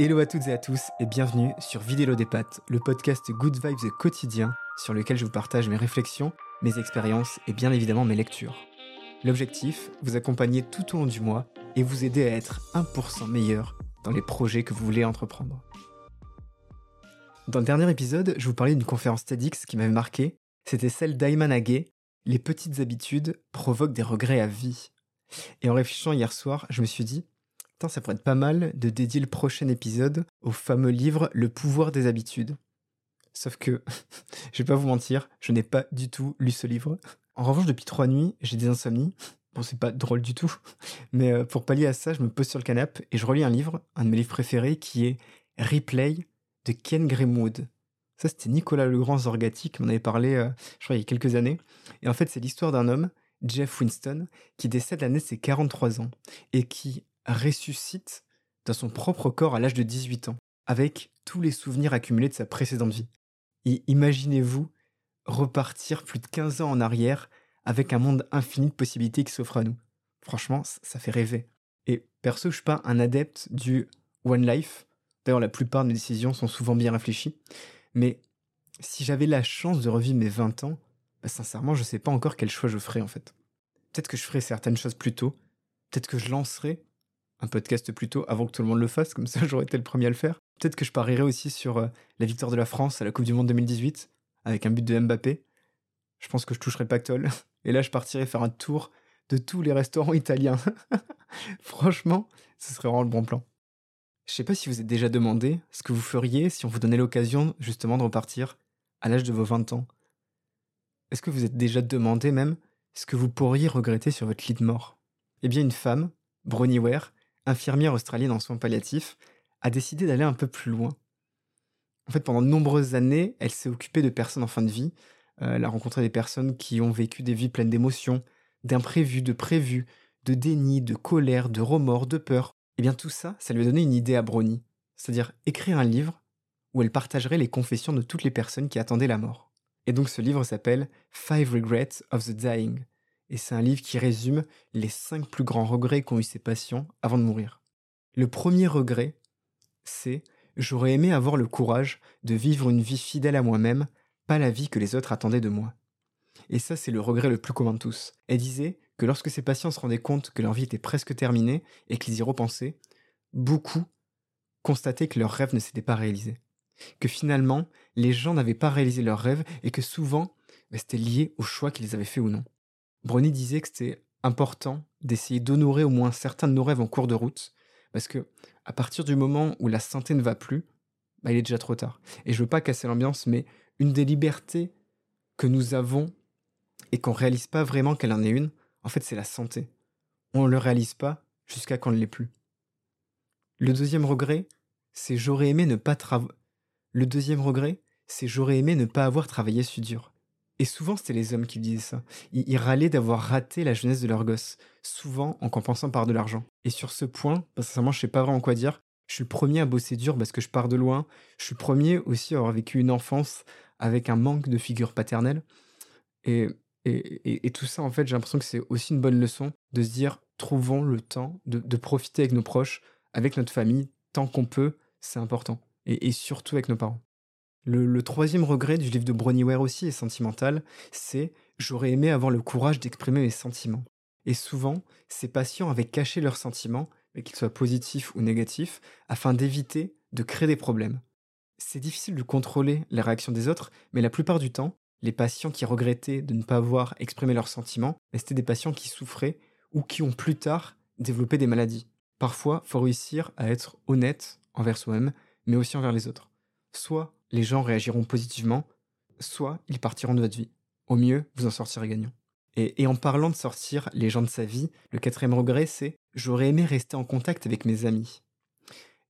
Hello à toutes et à tous et bienvenue sur Vidélo des Pattes, le podcast Good Vibes quotidien sur lequel je vous partage mes réflexions, mes expériences et bien évidemment mes lectures. L'objectif, vous accompagner tout au long du mois et vous aider à être 1% meilleur dans les projets que vous voulez entreprendre. Dans le dernier épisode, je vous parlais d'une conférence TEDx qui m'avait marqué, c'était celle d'Ayman Agé, Les petites habitudes provoquent des regrets à vie. Et en réfléchissant hier soir, je me suis dit, ça pourrait être pas mal de dédier le prochain épisode au fameux livre Le pouvoir des habitudes. Sauf que, je vais pas vous mentir, je n'ai pas du tout lu ce livre. En revanche, depuis trois nuits, j'ai des insomnies. Bon, c'est pas drôle du tout, mais euh, pour pallier à ça, je me pose sur le canapé et je relis un livre, un de mes livres préférés, qui est Replay de Ken Grimwood. Ça, c'était Nicolas Legrand Zorgati qui m'en avait parlé, euh, je crois, il y a quelques années. Et en fait, c'est l'histoire d'un homme, Jeff Winston, qui décède l'année de ses 43 ans et qui, ressuscite dans son propre corps à l'âge de 18 ans, avec tous les souvenirs accumulés de sa précédente vie. Et imaginez-vous repartir plus de 15 ans en arrière avec un monde infini de possibilités qui s'offre à nous. Franchement, ça fait rêver. Et perso, je suis pas un adepte du One Life. D'ailleurs, la plupart de mes décisions sont souvent bien réfléchies. Mais si j'avais la chance de revivre mes 20 ans, bah, sincèrement, je sais pas encore quel choix je ferais en fait. Peut-être que je ferais certaines choses plus tôt. Peut-être que je lancerais un podcast plus tôt avant que tout le monde le fasse, comme ça j'aurais été le premier à le faire. Peut-être que je parierais aussi sur euh, la victoire de la France à la Coupe du Monde 2018, avec un but de Mbappé. Je pense que je toucherais pactole. Et là, je partirais faire un tour de tous les restaurants italiens. Franchement, ce serait vraiment le bon plan. Je sais pas si vous êtes déjà demandé ce que vous feriez si on vous donnait l'occasion justement de repartir à l'âge de vos 20 ans. Est-ce que vous êtes déjà demandé même ce que vous pourriez regretter sur votre lit de mort? Eh bien, une femme, Bronnie Ware, infirmière australienne en soins palliatifs, a décidé d'aller un peu plus loin. En fait, pendant de nombreuses années, elle s'est occupée de personnes en fin de vie. Euh, elle a rencontré des personnes qui ont vécu des vies pleines d'émotions, d'imprévus, de prévus, de déni, de colère, de remords, de peur. Et eh bien tout ça, ça lui a donné une idée à Brony, c'est-à-dire écrire un livre où elle partagerait les confessions de toutes les personnes qui attendaient la mort. Et donc ce livre s'appelle Five Regrets of the Dying, et c'est un livre qui résume les cinq plus grands regrets qu'ont eu ses patients avant de mourir. Le premier regret, c'est j'aurais aimé avoir le courage de vivre une vie fidèle à moi-même, pas la vie que les autres attendaient de moi. Et ça, c'est le regret le plus commun de tous. Elle disait que lorsque ses patients se rendaient compte que leur vie était presque terminée et qu'ils y repensaient, beaucoup constataient que leurs rêves ne s'étaient pas réalisés. Que finalement, les gens n'avaient pas réalisé leurs rêves et que souvent, bah, c'était lié au choix qu'ils avaient fait ou non. Brony disait que c'était important d'essayer d'honorer au moins certains de nos rêves en cours de route, parce que à partir du moment où la santé ne va plus, bah, il est déjà trop tard. Et je veux pas casser l'ambiance, mais une des libertés que nous avons et qu'on réalise pas vraiment qu'elle en est une, en fait, c'est la santé. On ne le réalise pas jusqu'à qu'on ne l'ait plus. Le deuxième regret, c'est j'aurais aimé ne pas. Le deuxième regret, c'est j'aurais aimé ne pas avoir travaillé si dur. Et souvent, c'était les hommes qui disaient ça. Ils, râlaient d'avoir raté la jeunesse de leur gosse, souvent en compensant par de l'argent. Et sur ce point, sincèrement, je sais pas vraiment quoi dire. Je suis premier à bosser dur parce que je pars de loin. Je suis premier aussi à avoir vécu une enfance avec un manque de figure paternelle. Et, et, et, tout ça, en fait, j'ai l'impression que c'est aussi une bonne leçon de se dire trouvons le temps de, de profiter avec nos proches, avec notre famille, tant qu'on peut, c'est important. Et, et surtout avec nos parents. Le, troisième regret du livre de Ware aussi est sentimental, c'est j'aurais aimé avoir le courage d'exprimer mes sentiments. Et souvent, ces patients avaient caché leurs sentiments, qu'ils soient positifs ou négatifs, afin d'éviter de créer des problèmes. C'est difficile de contrôler la réaction des autres, mais la plupart du temps, les patients qui regrettaient de ne pas avoir exprimé leurs sentiments, c'était des patients qui souffraient ou qui ont plus tard développé des maladies. Parfois, faut réussir à être honnête envers soi-même, mais aussi envers les autres. Soit les gens réagiront positivement, soit ils partiront de votre vie. Au mieux, vous en sortirez gagnant. Et, en parlant de sortir les gens de sa vie, le quatrième regret, c'est j'aurais aimé rester en contact avec mes amis.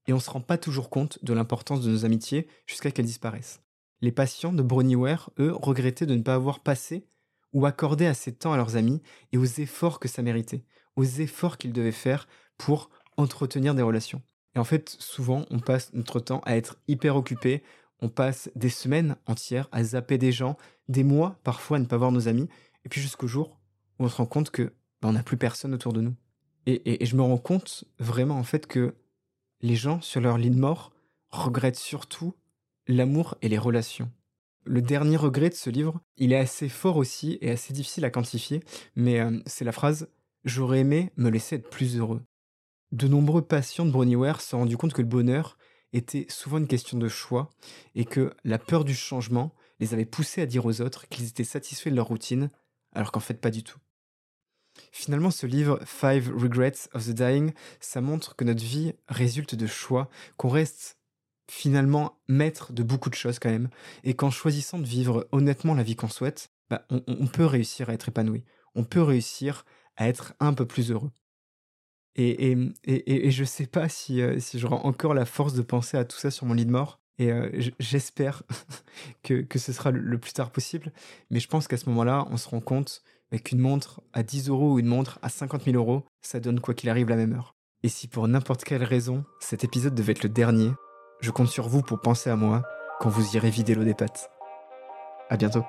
Et on ne se rend pas toujours compte de l'importance de nos amitiés jusqu'à qu'elles disparaissent. Les patients de Brownieware, eux, regrettaient de ne pas avoir passé ou accordé assez de temps à leurs amis et aux efforts que ça méritait, aux efforts qu'ils devaient faire pour entretenir des relations. Et en fait, souvent, on passe notre temps à être hyper occupé, on passe des semaines entières à zapper des gens, des mois parfois à ne pas voir nos amis, et puis jusqu'au jour où on se rend compte que bah, on n'a plus personne autour de nous. Et, je me rends compte vraiment en fait que les gens sur leur lit de mort regrettent surtout l'amour et les relations. Le dernier regret de ce livre, il est assez fort aussi et assez difficile à quantifier, mais euh, c'est la phrase J'aurais aimé me laisser être plus heureux. De nombreux patients de Broniware se sont rendus compte que le bonheur était souvent une question de choix et que la peur du changement les avait poussés à dire aux autres qu'ils étaient satisfaits de leur routine, alors qu'en fait pas du tout. Finalement, ce livre, Five Regrets of the Dying, ça montre que notre vie résulte de choix, qu'on reste finalement maître de beaucoup de choses quand même, et qu'en choisissant de vivre honnêtement la vie qu'on souhaite, bah, on, peut réussir à être épanoui, on peut réussir à être un peu plus heureux. Et, et, et, et je sais pas si, euh, si j'aurai encore la force de penser à tout ça sur mon lit de mort, et euh, j'espère que, ce sera le, plus tard possible, mais je pense qu'à ce moment-là, on se rend compte qu'une montre à 10 euros ou une montre à 50 000 euros, ça donne quoi qu'il arrive la même heure. Et si pour n'importe quelle raison, cet épisode devait être le dernier, je compte sur vous pour penser à moi quand vous irez vider l'eau des pattes. À bientôt.